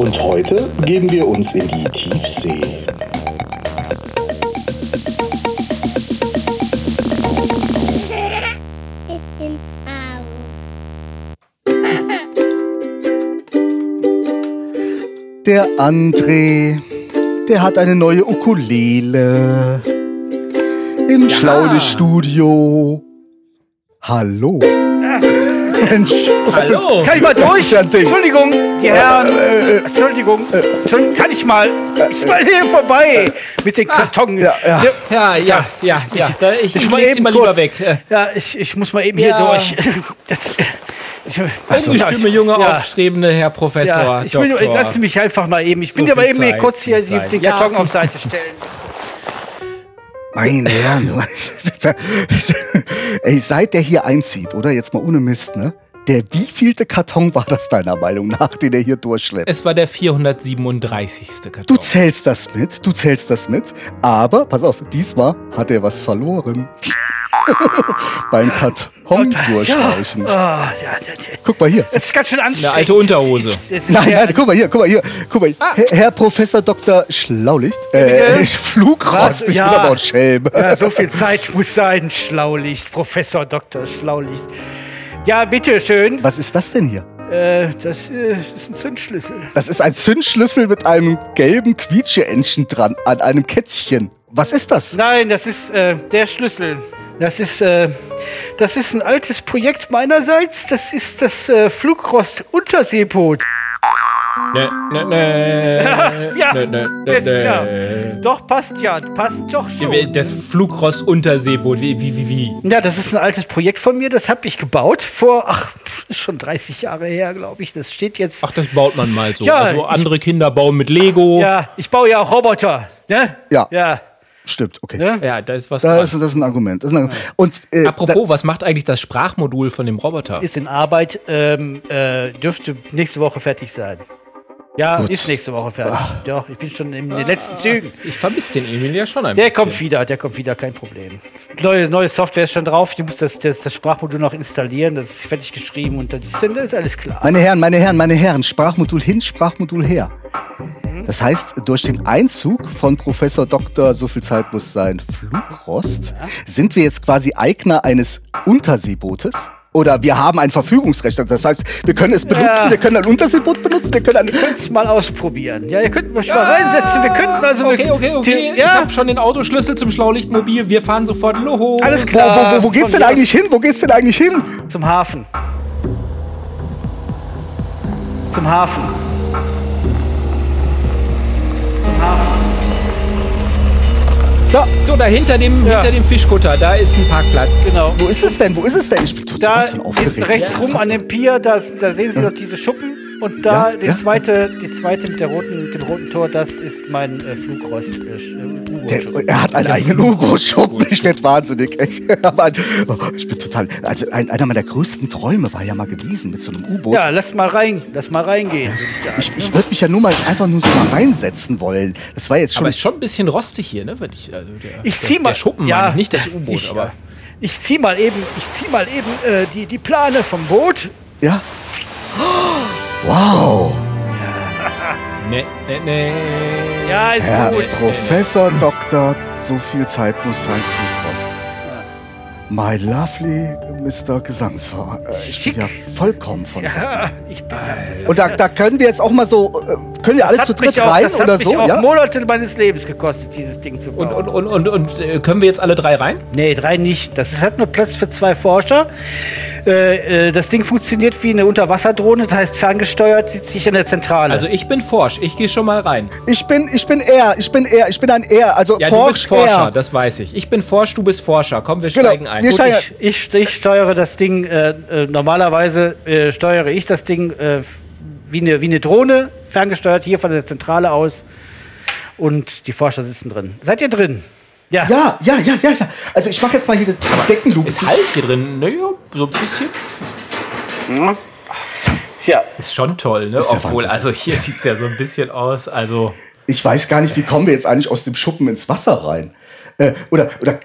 Und heute geben wir uns in die Tiefsee. Der André, der hat eine neue Ukulele. Im Schlaulichtstudio. Hallo. Mensch, Hallo. Ist, Kann ich mal durch? ja. Entschuldigung, die Herren. Entschuldigung. Entschuldigung. Kann ich mal? Ich mal hier vorbei mit den Karton. Ja, ja. Ja, ja, ja, ja. Da, ich ich mal leg sie eben mal lieber kurz- weg. Äh, Ja, ich, ich muss mal eben Ja. hier durch. Das, ich, Also, Stimme, junge, ja. aufstrebende Herr Professor. Ja, ich will, nur- Doktor. lass mich einfach mal eben. Ich So bin ja mal eben kurz hier den Ja. Karton auf Seite stellen. Meine Herren, ey, seit der hier einzieht, oder? Jetzt mal ohne Mist, ne? Der wievielte Karton war das deiner Meinung nach, den er hier durchschleppt? Es war der 437. Karton. Du zählst das mit, du zählst das mit, aber pass auf, diesmal hat er was verloren. Beim Karton durchreichen. Oh, ja, ja, ja. Guck mal hier. Das ist ganz schön anstrengend. alte Unterhose. Es ist- es ist Nein, nein, guck mal hier, guck mal hier, guck mal. Herr, Herr Professor Dr. Schlaulicht, äh? Flugrost, ich Ja. bin aber auch Schelm. Ja, so viel Zeit muss sein. Schlaulicht, Professor Dr. Schlaulicht. Ja, bitteschön. Was ist das denn hier? Äh, das äh, ist ein Zündschlüssel. Das ist ein Zündschlüssel mit einem gelben Quietscheentchen dran, an einem Kätzchen. Was ist das? Nein, das ist äh, der Schlüssel. Das ist, äh, das ist ein altes Projekt meinerseits. Das ist das äh, Flugrost-Unterseeboot. Ne, ne, ne, Ja, ne, ne, ne, jetzt, ja. ne. Doch, passt ja. Passt doch schon. Das Flugrost-Unterseeboot. Wie, wie, wie, wie? Ja, das ist ein altes Projekt von mir. Das habe ich gebaut vor, ach, ist schon 30 Jahre her, glaube ich. Das steht jetzt. Ach, das baut man mal so. Ja, also ich- andere Kinder bauen mit Lego. Ja, ich baue ja auch Roboter. Ne? Ja. Ja. Stimmt, okay. Ne? Ja, da ist was Da ist, das ist ein Argument. Ist ein Argument. Und, äh, Apropos, was macht eigentlich das Sprachmodul von dem Roboter? Ist in Arbeit, ähm, äh, dürfte nächste Woche fertig sein. Ja, Gut. ist nächste Woche fertig. Doch, ich bin schon in den letzten Zügen. Ich vermisse den Emil ja schon ein Der bisschen. kommt wieder, der kommt wieder, kein Problem. Neue, neue Software ist schon drauf. Ich muss das, das, das Sprachmodul noch installieren. Das ist fertig geschrieben und das ist, dann ist alles klar. Meine Herren, meine Herren, meine Herren, Sprachmodul hin, Sprachmodul her. Das heißt, durch den Einzug von Professor Doktor, so viel Zeit muss sein, Flugrost, sind wir jetzt quasi Eigner eines Unterseebootes? Oder wir haben ein Verfügungsrecht. Das heißt, wir können es benutzen, Ja. wir können ein Unterseeboot benutzen, wir können ein. Könnt es mal ausprobieren. Ja, ihr könnt mich mal reinsetzen. Wir könnten also. Okay, okay, okay. Ich Ja, habe schon den Autoschlüssel zum Schlaulichtmobil. Wir fahren sofort los. alles klar. wo, wo, wo geht's Von denn eigentlich hin? Wo geht's denn eigentlich hin? Zum Hafen. Zum Hafen. Zum Hafen. So, So, da hinter dem, Ja. hinter dem Fischkutter, da ist ein Parkplatz. Genau. wo ist es denn? Wo ist es denn? Ich bin total Da aufgeregt. rechts rum an dem Pier, da, da sehen Sie doch diese Schuppen. Und da Ja, die, ja. zweite, die zweite mit, der roten, mit dem roten Tor, das ist mein äh, Flugrost. Äh, U-Boot. Der, er hat einen eigenen U-Boot-Schuppen. Ich werde wahnsinnig. Oh, ich bin total. Also ein, einer meiner größten Träume war ja mal gewesen mit so einem U-Boot. ja, lass mal rein, lass mal reingehen, ich. Ich, ich würde mich ja nur mal einfach nur so mal reinsetzen wollen. Das war jetzt schon. Aber ist schon ein bisschen rostig hier, ne? Wenn ich, also der, Ich zieh mal. Der Schuppen, ja, meine ich, nicht das U-Boot, ich, aber. Ich zieh mal eben, ich zieh mal eben äh, die, die Plane vom Boot. ja. Wow. Ne, ne, ne. Ja, ist Herr gut. Professor Doktor, so viel Zeit muss sein, Flugrost. My lovely Mr. Gesangsverein. Äh, ich bin Schick. ja vollkommen von. Ja, ich bin Und da, da können wir jetzt auch mal so, äh, können wir alle hat zu dritt auch, rein das hat oder mich so? auch Ja? Monate meines Lebens gekostet, dieses Ding zu bauen. Und, und, und, und, und äh, können wir jetzt alle drei rein? Nee, drei nicht. Das hat nur Platz für zwei Forscher. Äh, äh, das Ding funktioniert wie eine Unterwasserdrohne, das heißt ferngesteuert, sitzt sich in der Zentrale. Also ich bin Forsch, ich gehe schon mal rein. Ich bin, ich bin er, ich bin er, ich bin ein er, also Ja, du Forsch bist Forscher, er. das weiß ich. Ich bin Forsch, du bist Forscher. Komm, wir Genau, steigen ein. wir Gut, steigen- ich, ich, ich steuere das Ding, äh, äh, normalerweise äh, steuere ich das Ding äh, wie eine, wie eine Drohne, ferngesteuert, hier von der Zentrale aus. Und die Forscher sitzen drin. Seid ihr drin? Ja. Ja, ja, ja, ja, ja. Also ich mache jetzt mal hier die Deckenluke. Ist halt hier drin. Naja, so ein bisschen. Ja. Ist schon toll, ne? Ist ja Obwohl, Wahnsinn. also hier sieht es ja so ein bisschen aus. Also, Ich weiß gar nicht, wie kommen wir jetzt eigentlich aus dem Schuppen ins Wasser rein? Äh, oder, oder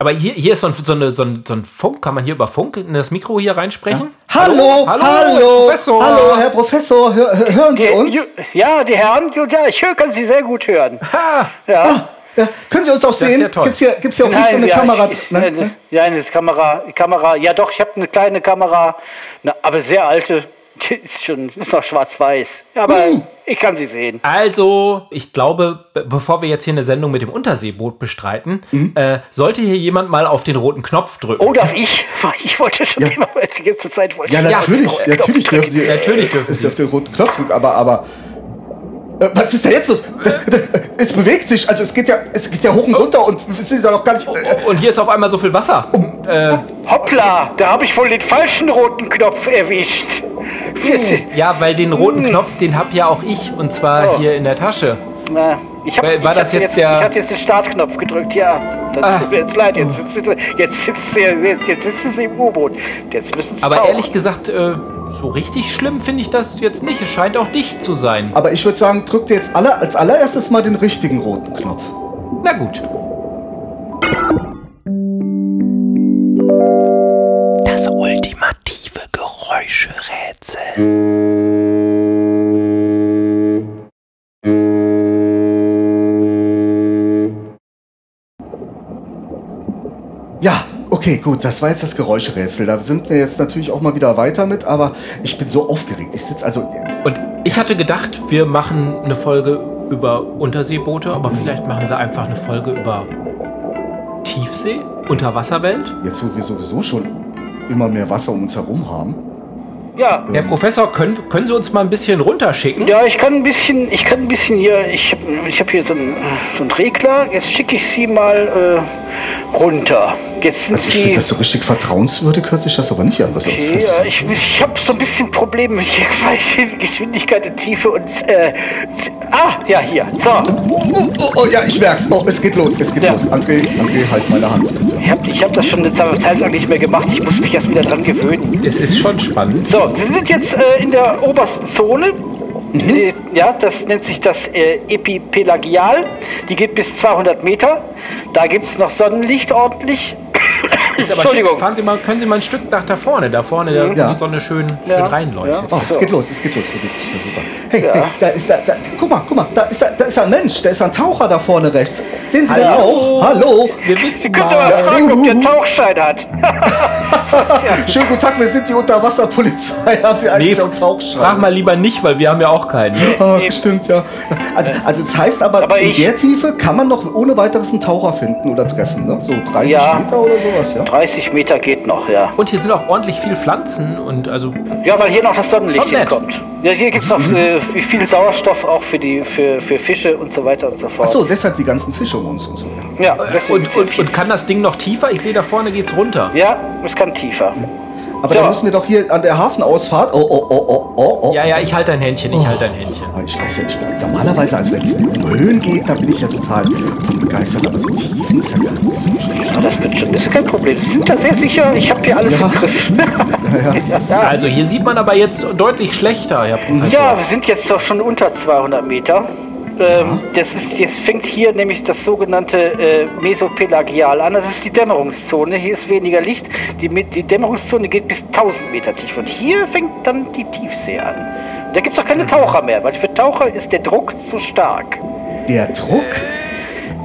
aber hier, hier ist so ein, so, eine, so, ein, so ein Funk. Kann man hier über Funk in das Mikro hier reinsprechen? Hallo, Hallo, hallo, Herr Professor. hallo, Herr Professor, hör, hör- hören Sie uns? Ja, die Herren, ja, ich höre, kann Sie sehr gut hören. Ha! Ja. Ja, können Sie uns auch sehen? ja toll. Gibt's hier, gibt's hier auch nicht so eine ja, Kamera? Ich, drin? äh, Ne? Ja, eine Kamera, Kamera. Ja, doch, ich habe eine kleine Kamera, eine, aber sehr alte. Die ist schon, ist noch schwarz-weiß. Aber Hm. ich kann sie sehen. Also, ich glaube, be- bevor wir jetzt hier eine Sendung mit dem Unterseeboot bestreiten, Mhm. äh, sollte hier jemand mal auf den roten Knopf drücken. Oh, darf ich? Ich wollte schon immer, die ganze Zeit wollte Ja, ich- natürlich, Ja, natürlich Knopf dürfen Sie. Natürlich dürfen es Sie. auf den roten Knopf drücken, aber, aber. Äh, was ist da jetzt los? Das, das, es bewegt sich, also es geht ja, es geht ja hoch und runter und wir sind da noch gar nicht. Äh, Und hier ist auf einmal so viel Wasser. Äh, Hoppla, da habe ich wohl den falschen roten Knopf erwischt. Ja, weil den roten Knopf, den hab ja auch ich. Und zwar Oh. hier in der Tasche. Na, ich hab, War- war ich das hab jetzt der- Ich hatte jetzt den Startknopf gedrückt, ja. Das Ah. tut mir jetzt leid, jetzt, sitzt sie- jetzt, sitzt sie, jetzt, jetzt sitzen sie im U-Boot. Jetzt müssen sie Aber tauchen. ehrlich gesagt, äh, so richtig schlimm finde ich das jetzt nicht. Es scheint auch dicht zu sein. aber ich würde sagen, drückt ihr jetzt alle, als allererstes mal den richtigen roten Knopf. Na gut. Geräuscherätsel. Ja, okay, gut, das war jetzt das Geräuscherätsel. Da sind wir jetzt natürlich auch mal wieder weiter mit, aber ich bin so aufgeregt. Ich sitze also. Und ich hatte gedacht, wir machen eine Folge über Unterseeboote, aber vielleicht machen wir einfach eine Folge über Tiefsee, Unterwasserwelt. Jetzt, wo wir sowieso schon immer mehr Wasser um uns herum haben. Ja, Herr Professor, können, können Sie uns mal ein bisschen runterschicken? Ja, ich kann ein bisschen, ich kann ein bisschen hier, ich habe ich hab hier so einen, so einen Regler, jetzt schicke ich sie mal äh, runter. Jetzt sind Also ich finde das so richtig vertrauenswürdig, hört sich das aber nicht an, was Okay, uns ja, ich ich habe so ein bisschen Probleme mit der Geschwindigkeit und Tiefe und äh, ah, ja, hier. So, Oh, oh, oh, ja, ich merk's. Oh, es geht los, es geht Ja. los. André, André, halt meine Hand, bitte. ich habe ich hab das schon eine Zeit lang nicht mehr gemacht. Ich muss mich erst wieder dran gewöhnen. Es ist schon spannend. So, Sie sind jetzt äh, in der obersten Zone. Äh, Ja, das nennt sich das äh, Epipelagial. Die geht bis 200 Meter. Da gibt es noch Sonnenlicht ordentlich. Ist aber schick. Fahren Sie mal, können Sie mal ein Stück nach da vorne, da vorne, da, wo Ja. die Sonne schön, schön Ja. reinleuchtet. Oh, es geht los, es geht los, bewegt sich da super. Hey, Ja. hey, da ist da, da, guck mal, guck mal, da ist da, da ist ein Mensch, da ist ein Taucher da vorne rechts. Sehen Sie den Hallo. auch? Hallo. Sie können mal. fragen, ob der. Tauchschein hat. Schönen guten Tag, wir sind die Unterwasserpolizei. Haben Sie Nee, eigentlich auch einen Tauchschein? frag mal lieber nicht, weil wir haben ja auch keinen. Ach, stimmt, ja. Also, also das heißt aber, Aber in der Tiefe kann man noch ohne weiteres einen Taucher finden oder treffen, ne? So 30 Ja. Meter oder sowas, ja? 30 Meter geht noch, ja. Und hier sind auch ordentlich viel Pflanzen und also Ja, weil hier noch das Sonnenlicht hinkommt. Ja, hier gibt es noch äh, viel Sauerstoff auch für die für, für Fische und so weiter und so fort. Ach so, deshalb die ganzen Fische um uns und so, ja. Ja, deswegen und, und, und kann das Ding noch tiefer? Ich sehe da vorne geht's runter. ja, es kann tiefer. Aber So. dann müssen wir doch hier an der Hafenausfahrt. Oh, oh, oh, oh, oh, oh. Ja, ja, ich halte dein Händchen, ich halte dein Händchen. Aber Ich weiß ja, ich bin normalerweise, also wenn es um Höhen geht, da bin ich ja total begeistert, aber so Tiefen ist ja gar nichts. Ja, das wird schon, das ist kein Problem. Sie sind da sehr sicher, ich habe hier alles Ja. im Griff. Ja, Ja. Also hier sieht man aber jetzt deutlich schlechter, Herr Professor. Ja, wir sind jetzt doch schon unter 200 Meter. Ähm, das ist, jetzt fängt hier nämlich das sogenannte äh, Mesopelagial an. Das ist die Dämmerungszone. Hier ist weniger Licht. Die, die Dämmerungszone geht bis 1000 Meter tief. Und hier fängt dann die Tiefsee an. Da gibt es doch keine Taucher mehr, weil für Taucher ist der Druck zu stark. der Druck?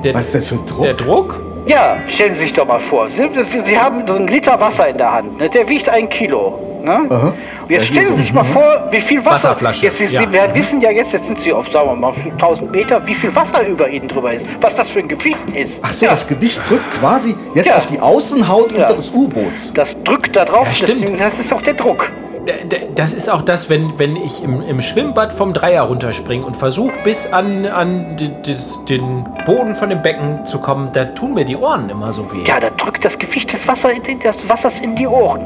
der, Was ist denn für ein Druck? der Druck? Ja, stellen Sie sich doch mal vor. Sie, Sie haben so einen Liter Wasser in der Hand. Ne? Der wiegt ein Kilo. Ne? Aha. Und jetzt Ja, stellen so- Sie sich mal vor, wie viel Wasser. Wasserflasche, Jetzt, Sie, ja. Sie wir wissen ja jetzt, jetzt sind Sie auf, sagen wir mal, 1000 Meter, wie viel Wasser über Ihnen drüber ist. Was das für ein Gewicht ist. Ach so, ja, das Gewicht drückt quasi jetzt Ja. auf die Außenhaut Ja. unseres U-Boots. das drückt da drauf. Ja, stimmt. deswegen- Das ist auch der Druck. Das ist auch das, wenn, wenn ich im, im Schwimmbad vom Dreier runterspringe und versuche bis an, an die, das, den Boden von dem Becken zu kommen, da tun mir die Ohren immer so weh. Ja, da drückt das Gewicht des, Wasser in, des Wassers in die Ohren.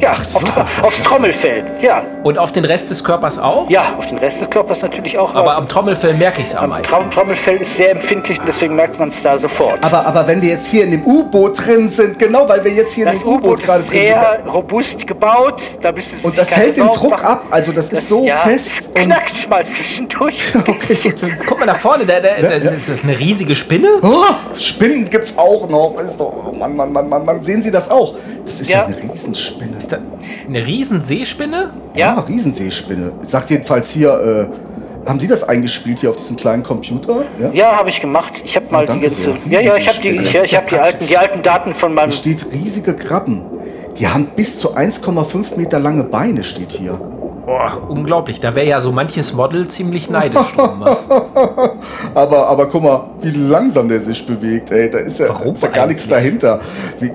Ja, so, auf, das aufs Trommelfell. Ja, Und auf den Rest des Körpers auch? ja, auf den Rest des Körpers natürlich auch. Aber am Trommelfell merke ich es am am meisten. Trom Trommelfell ist sehr empfindlich und deswegen merkt man es da sofort. Aber, aber wenn wir jetzt hier in dem U-Boot drin sind, genau, weil wir jetzt hier in das dem U-Boot gerade drin sind. sehr robust gebaut. Da müsste es Und das hält den Druck machen. ab, also das ist so ja, fest. Es Und, knackt mal zwischendurch. okay, gut. Guck mal da vorne, da, da, das ja. ist das eine riesige Spinne? Oh, Spinnen gibt's auch noch. Ist doch, oh Mann, Mann, Mann, Mann, Mann, sehen Sie das auch? Das ist ja, Ja. eine Riesenspinne. Ist da eine riesen Seespinne? Ja, Ja, Riesenseespinne. Sagt jedenfalls hier, äh, haben Sie das eingespielt hier auf diesem kleinen Computer? Ja? ja, habe ich gemacht. Ich habe mal die danke ganze. sehr. Ja, ja, ich habe die, ich, ich ja hab die, alten, die alten Daten von meinem. Hier steht riesige Krabben. Die haben bis zu 1,5 Meter lange Beine, steht hier. Boah, unglaublich. Da wäre ja so manches Model ziemlich neidisch. Aber, aber guck mal, wie langsam der sich bewegt, ey. Da ist ja, ist ja gar nichts dahinter. Wie,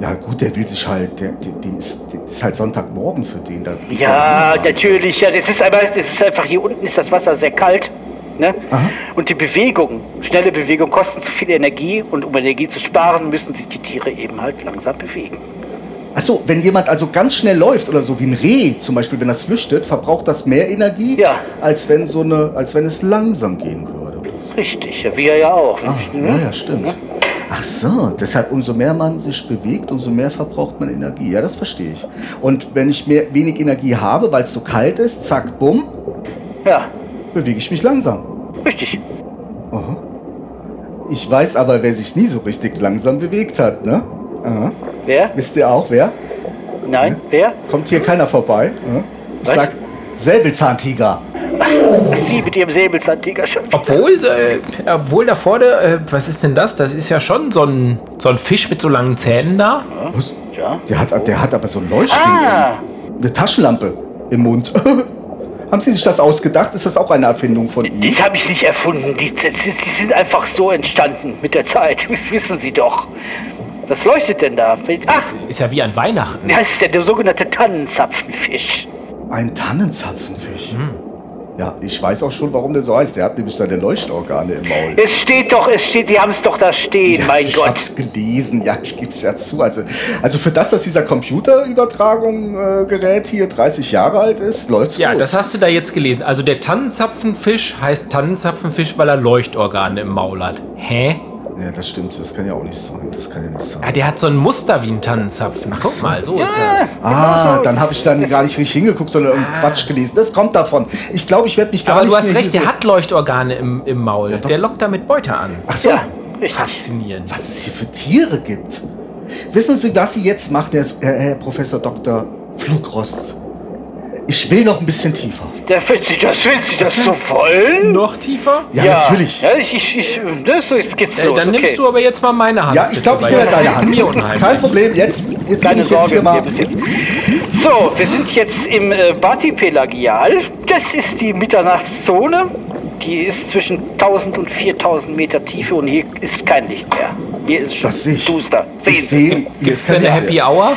ja gut, der will sich halt, der, der, dem ist, der ist halt Sonntagmorgen für den. Da Ja, natürlich. Ja, das ist aber, das ist einfach hier unten ist das Wasser sehr kalt. Ne? Und die Bewegung, schnelle Bewegung, kosten zu viel Energie und um Energie zu sparen, müssen sich die Tiere eben halt langsam bewegen. Achso, wenn jemand also ganz schnell läuft oder so wie ein Reh zum Beispiel, wenn das flüchtet, verbraucht das mehr Energie, Ja. als wenn so eine, als wenn es langsam gehen würde. oder so. Richtig, ja, wir ja auch. Ah, ne? ja, ja, stimmt. Ach so, deshalb umso mehr man sich bewegt, umso mehr verbraucht man Energie. Ja, das verstehe ich. Und wenn ich mehr, wenig Energie habe, weil es so kalt ist, zack, bumm, Ja, bewege ich mich langsam. richtig. Aha. Ich weiß aber, wer sich nie so richtig langsam bewegt hat, ne? Aha. Wer? Wisst ihr auch, wer? Nein, wer? Kommt hier keiner vorbei? Aha. Ich Was? sag Säbelzahntiger. Sie mit ihrem Säbelzahntiger schon. Obwohl, äh, obwohl da vorne, äh, was ist denn das? Das ist ja schon so ein, so ein Fisch mit so langen Zähnen da. Was? Ja. Der hat, der hat aber so ein Leuchtding. Ah. im- Eine Taschenlampe im Mund. Haben Sie sich das ausgedacht? Ist das auch eine Erfindung von Ihnen? Das habe ich nicht erfunden. Die, die, die sind einfach so entstanden mit der Zeit. Das wissen Sie doch. Was leuchtet denn da? Ach, Ist ja wie an Weihnachten. das ist der, der sogenannte Tannenzapfenfisch. Ein Tannenzapfenfisch. Ja, ich weiß auch schon, warum der so heißt. Der hat nämlich seine Leuchtorgane im Maul. Es steht doch, es steht, die haben es doch da stehen, Ja, mein ich Gott. hab's gelesen, ja, ich gebe es ja zu. Also, also für das, dass dieser Computerübertragung-Gerät hier 30 Jahre alt ist, läuft's Ja, gut. das hast du da jetzt gelesen. Also der Tannenzapfenfisch heißt Tannenzapfenfisch, weil er Leuchtorgane im Maul hat. Hä? Ja, das stimmt, das kann ja auch nicht sein. Das kann ja nicht sein. Ja, der hat so ein Muster wie ein Tannenzapfen. Guck so. mal, so ist das. Ah, dann habe ich dann gar nicht richtig hingeguckt, sondern irgendeinen Quatsch gelesen. Das kommt davon. Ich glaube, ich werde mich gar Aber nicht du hast recht, der so hat Leuchtorgane im, im Maul. Ja, der lockt damit Beute an. Ach so, Ja. Faszinierend. was es hier für Tiere gibt. Wissen Sie, was Sie jetzt macht, Herr, Herr, Herr Professor Dr. Flugrost? Ich will noch ein bisschen tiefer. Da finden Sie das, finden Sie das so wollen? Noch tiefer? Ja, natürlich. Ja, ich, ich, ich, das, so, jetzt geht's Äh, los. dann okay. nimmst du aber jetzt mal meine Hand. Ja, ich glaube, ich nehme deine das mir Hand. unheimlich. Kein Problem, jetzt, jetzt bin Keine ich jetzt Sorge, hier mal. wir müssen- So, wir sind jetzt im äh, Batipelagial. Das ist die Mitternachtszone. Die ist zwischen 1000 und 4000 Meter Tiefe und hier ist kein Licht mehr. Hier ist schon Das sehe ich. duster. Sehen Ich sehe, kein denn eine Happy. Hour?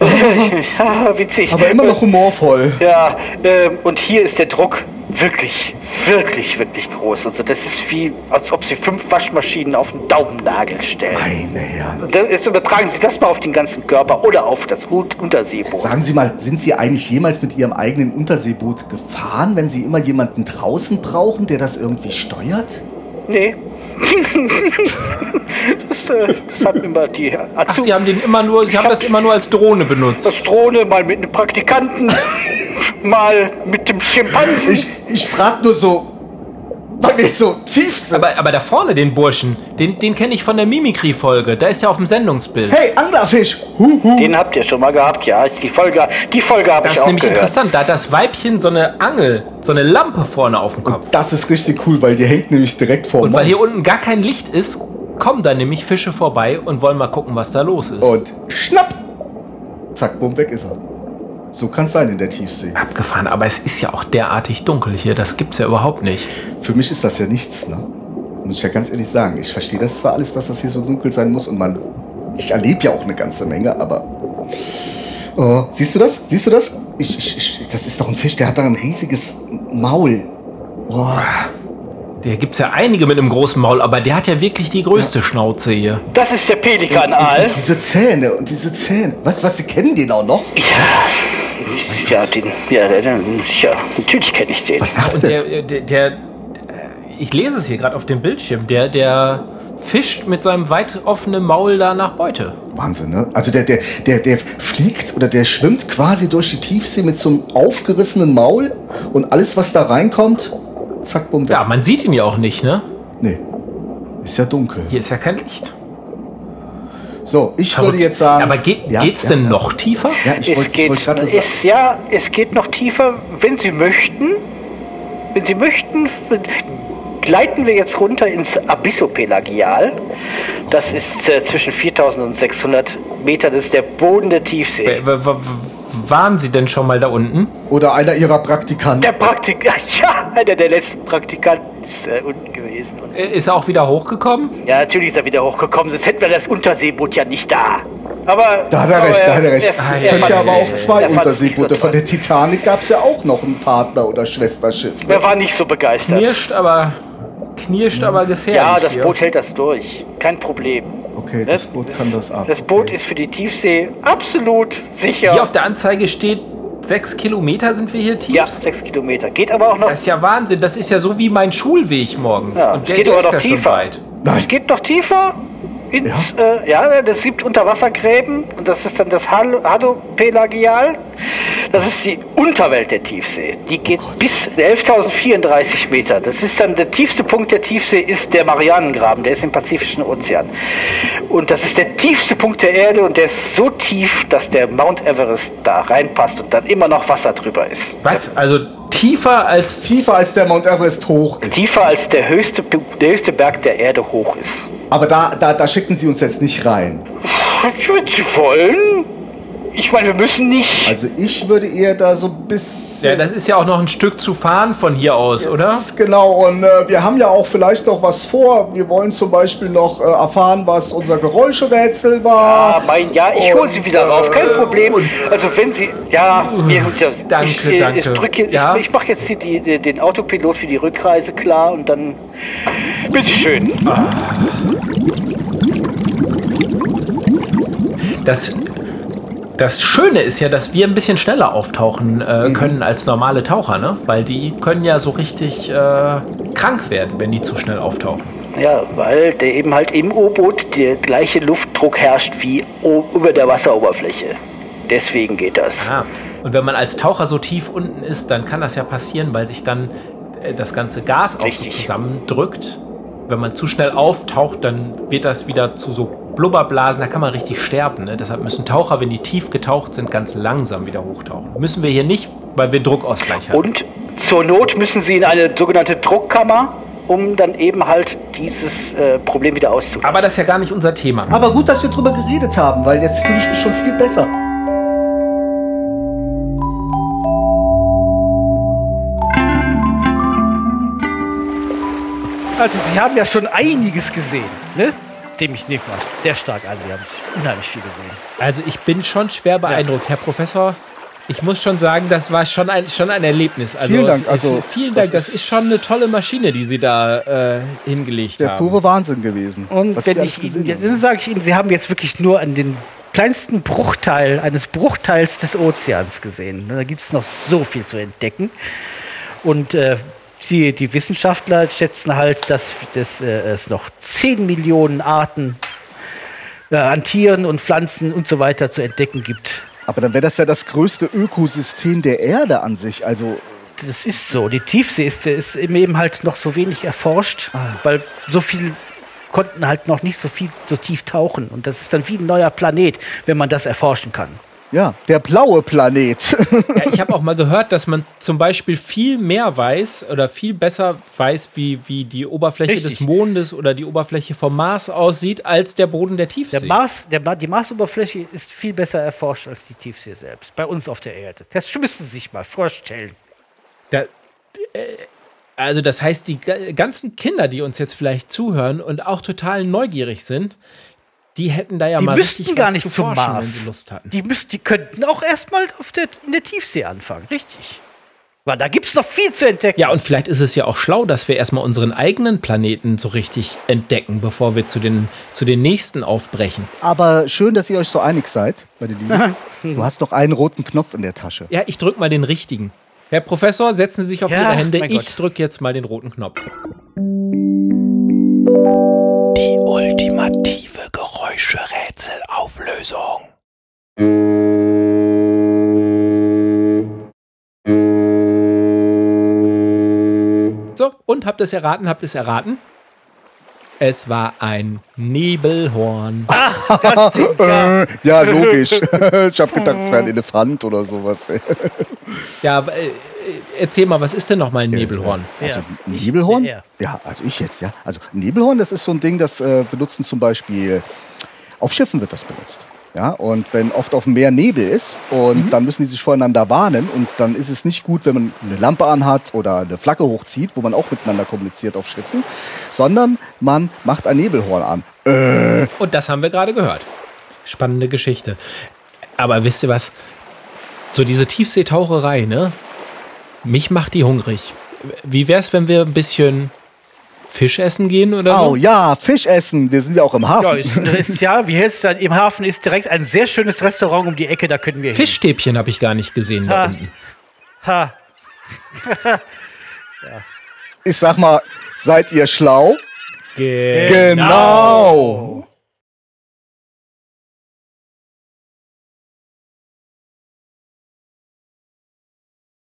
Ja, witzig. Aber immer noch humorvoll. Ja, ähm, und hier ist der Druck wirklich, wirklich, wirklich groß. Also das ist wie, als ob Sie fünf Waschmaschinen auf einen Daumennagel stellen. Meine Herren. Jetzt übertragen Sie das mal auf den ganzen Körper oder auf das Un- Unterseeboot. Sagen Sie mal, sind Sie eigentlich jemals mit Ihrem eigenen Unterseeboot gefahren, wenn Sie immer jemanden draußen brauchen, der das irgendwie steuert? Nee. Das, äh, das haben immer die Ach, Azu Sie haben den immer nur, Sie haben hab- das immer nur als Drohne benutzt. das Drohne, mal mit einem Praktikanten, mal mit dem Schimpansen. Ich, ich frage nur so, weil wir jetzt so tief sind. Aber, aber da vorne, den Burschen, den, den kenne ich von der Mimikry-Folge. Da ist er auf dem Sendungsbild. hey, Anglerfisch! Huhu. Den habt ihr schon mal gehabt, ja. Die Folge, die Folge habe Das ich ist auch nämlich gehört. interessant. Da hat das Weibchen so eine Angel, so eine Lampe vorne auf dem Kopf. Das ist richtig cool, weil die hängt nämlich direkt vor Und weil hier unten gar kein Licht ist, kommen da nämlich Fische vorbei und wollen mal gucken, was da los ist. Und schnapp! Zack, bumm, weg ist er. So kann es sein in der Tiefsee. Abgefahren, aber es ist ja auch derartig dunkel hier. Das gibt's ja überhaupt nicht. Für mich ist das ja nichts, ne? Muss ich ja ganz ehrlich sagen. Ich verstehe das zwar alles, dass das hier so dunkel sein muss und man. Ich erlebe ja auch eine ganze Menge, aber. Oh, siehst du das? Siehst du das? Ich, ich, ich, das ist doch ein Fisch, der hat da ein riesiges Maul. Oh. Der gibt's ja einige mit einem großen Maul, aber der hat ja wirklich die größte Schnauze hier. Das ist der Und Pelikanaal. diese Zähne und diese Zähne. Was, was, Sie kennen den auch noch? Ja, ja, den, ja, der- der- ja, natürlich kenne ich den. Was macht Und der? der, der, der, ich lese es hier gerade auf dem Bildschirm, der, der fischt mit seinem weit offenen Maul da nach Beute. Wahnsinn, ne? Also der, der, der, der fliegt oder der schwimmt quasi durch die Tiefsee mit so einem aufgerissenen Maul und alles, was da reinkommt, zack, bumm, weg. Ja, man sieht ihn ja auch nicht, ne? Nee. Ist ja dunkel. Hier ist ja kein Licht. So, ich würde jetzt sagen. Aber geht, Ja, geht's ja, denn ja. noch tiefer? Ja, ich es wollte wollte gerade sagen. ja, es geht noch tiefer, wenn Sie möchten. Wenn Sie möchten, gleiten wir jetzt runter ins Abyssopelagial. Das ist äh, zwischen 4000 und 600 Meter, das ist der Boden der Tiefsee. W- Waren Sie denn schon mal da unten? Oder einer ihrer Praktikanten. Der Praktikant, ja, einer der letzten Praktikanten ist äh, unten gewesen. Und, Äh, Ist er auch wieder hochgekommen? ja, natürlich ist er wieder hochgekommen, sonst hätten wir das Unterseeboot ja nicht da. Aber. Da hat er aber recht, da hat er recht. Es könnte ja aber auch zwei er Unterseeboote. Von der Titanic gab es ja auch noch einen Partner oder Schwesterschiff. Ne? Er war nicht so begeistert. Knirscht aber, knirscht aber gefährlich. Ja, das hier. Boot hält das durch. Kein Problem. Okay, das Boot kann das ab. Das Boot Okay. ist für die Tiefsee absolut sicher. Hier auf der Anzeige steht, sechs Kilometer sind wir hier tief. ja, sechs Kilometer. Geht aber auch noch. Das ist ja Wahnsinn. Das ist ja so wie mein Schulweg morgens. Ja, Und es der, geht der aber ist noch ja schon tiefer. weit. Nein. Es geht noch tiefer. Ins, ja? Äh, ja, das gibt Unterwassergräben und das ist dann das Hal- Hadopelagial. Das ist die Unterwelt der Tiefsee. Die geht bis 11.034 Meter. Das ist dann der tiefste Punkt der Tiefsee ist der Marianengraben, der ist im Pazifischen Ozean. Und das ist der tiefste Punkt der Erde und der ist so tief, dass der Mount Everest da reinpasst und dann immer noch Wasser drüber ist. Was? Also tiefer als. Tiefer als der Mount Everest hoch ist. Tiefer als der höchste, der höchste Berg der Erde hoch ist. Aber da, da, da schicken sie uns jetzt nicht rein. Wenn Sie wollen. Ich meine, wir müssen nicht. Also ich würde eher da so ein bisschen... Ja, das ist ja auch noch ein Stück zu fahren von hier aus, oder? Jetzt Genau, und äh, wir haben ja auch vielleicht noch was vor. Wir wollen zum Beispiel noch äh, erfahren, was unser Geräuscherätsel war. Ah, mein, ja, ich hole Sie wieder rauf, kein äh, Problem. Also wenn Sie, ja, mir, ja Danke, ich, äh, danke. Ich, drücke, Ja. ich, ich mache jetzt die, die, den Autopilot für die Rückreise klar und dann, bitteschön. Das, das Schöne ist ja, dass wir ein bisschen schneller auftauchen äh, Mhm. können als normale Taucher, ne? Weil die können ja so richtig äh, krank werden, wenn die zu schnell auftauchen. Ja, weil der eben halt im U-Boot der gleiche Luftdruck herrscht wie über der Wasseroberfläche. Deswegen geht das. Ah. Und wenn man als Taucher so tief unten ist, dann kann das ja passieren, weil sich dann äh, das ganze Gas auch so Richtig. zusammendrückt. Wenn man zu schnell auftaucht, dann wird das wieder zu so Blubberblasen, da kann man richtig sterben. Ne? Deshalb müssen Taucher, wenn die tief getaucht sind, ganz langsam wieder hochtauchen. Müssen wir hier nicht, weil wir Druckausgleich haben. Und zur Not müssen Sie in eine sogenannte Druckkammer, um dann eben halt dieses äh, Problem wieder auszugleichen. Aber das ist ja gar nicht unser Thema. Aber gut, dass wir drüber geredet haben, weil jetzt fühle ich mich schon viel besser. Also Sie haben ja schon einiges gesehen, ne? Dem ich nehme mal sehr stark an. Sie haben unheimlich viel gesehen. Also ich bin schon schwer beeindruckt, Herr Professor. Ich muss schon sagen, das war schon ein, schon ein Erlebnis. Also, Vielen Dank, also, vielen das Dank. Das ist- ist schon eine tolle Maschine, die Sie da äh, hingelegt Der haben. pure Wahnsinn gewesen. Und was wenn ich gesehen Ihnen, haben. dann sage ich Ihnen, Sie haben jetzt wirklich nur an den kleinsten Bruchteil eines Bruchteils des Ozeans gesehen. Da gibt es noch so viel zu entdecken. Und äh, die, die Wissenschaftler schätzen halt, dass, dass äh, es noch 10 Millionen Arten äh, an Tieren und Pflanzen und so weiter zu entdecken gibt. Aber dann wäre das ja das größte Ökosystem der Erde an sich. Also Das ist so. Die Tiefsee ist, ist eben halt noch so wenig erforscht, weil so viel konnten halt noch nicht so viel so tief tauchen. Und das ist dann wie ein neuer Planet, wenn man das erforschen kann. Ja, der blaue Planet. Ja, ich habe auch mal gehört, dass man zum Beispiel viel mehr weiß oder viel besser weiß, wie, wie die Oberfläche Richtig. des Mondes oder die Oberfläche vom Mars aussieht, als der Boden der Tiefsee. Der Mars, der, die Marsoberfläche ist viel besser erforscht als die Tiefsee selbst, bei uns auf der Erde. Das müssen Sie sich mal vorstellen. Da, äh, also das heißt, die ga- ganzen Kinder, die uns jetzt vielleicht zuhören und auch total neugierig sind, die hätten da ja Die mal müssten richtig gar was nicht zu zum forschen, Mars. wenn sie Lust hatten. Die, müssten, die könnten auch erstmal auf der, in der Tiefsee anfangen, richtig. Weil da gibt es noch viel zu entdecken. Ja, und vielleicht ist es ja auch schlau, dass wir erstmal unseren eigenen Planeten so richtig entdecken, bevor wir zu den, zu den nächsten aufbrechen. Aber schön, dass ihr euch so einig seid, meine Liebe. Du hast doch einen roten Knopf in der Tasche. Ja, ich drück mal den richtigen. Herr Professor, setzen Sie sich auf Ja, Ihre Hände. Ich drücke jetzt mal den roten Knopf. Die ultimative Geräuscherätselauflösung. So, und habt ihr es erraten? Habt ihr es erraten? Es war ein Nebelhorn. Äh, ja, logisch. ich habe gedacht, es wäre ein Elefant oder sowas. Ja, aber, äh, erzähl mal, was ist denn nochmal ein Nebelhorn? Also ein Nebelhorn? Ja. Also ich jetzt, ja. Also ein Nebelhorn, das ist so ein Ding, das äh, benutzen zum Beispiel, auf Schiffen wird das benutzt. Ja, und wenn oft auf dem Meer Nebel ist und Mhm. dann müssen die sich voreinander warnen und dann ist es nicht gut, wenn man eine Lampe anhat oder eine Flagge hochzieht, wo man auch miteinander kommuniziert auf Schiffen, sondern man macht ein Nebelhorn an. Und das haben wir gerade gehört. Spannende Geschichte. Aber wisst ihr was? So diese Tiefseetaucherei, ne? Mich macht die hungrig. Wie wär's, wenn wir ein bisschen Fisch essen gehen oder so? Oh ja, Fisch essen. Wir sind ja auch im Ja, Hafen. ist, ist, ja, wie du dann? Im Hafen ist direkt ein sehr schönes Restaurant um die Ecke, da können wir. Fischstäbchen habe ich gar nicht gesehen da Ha. unten. Ha. Ich sag mal, seid ihr schlau? Ge Genau.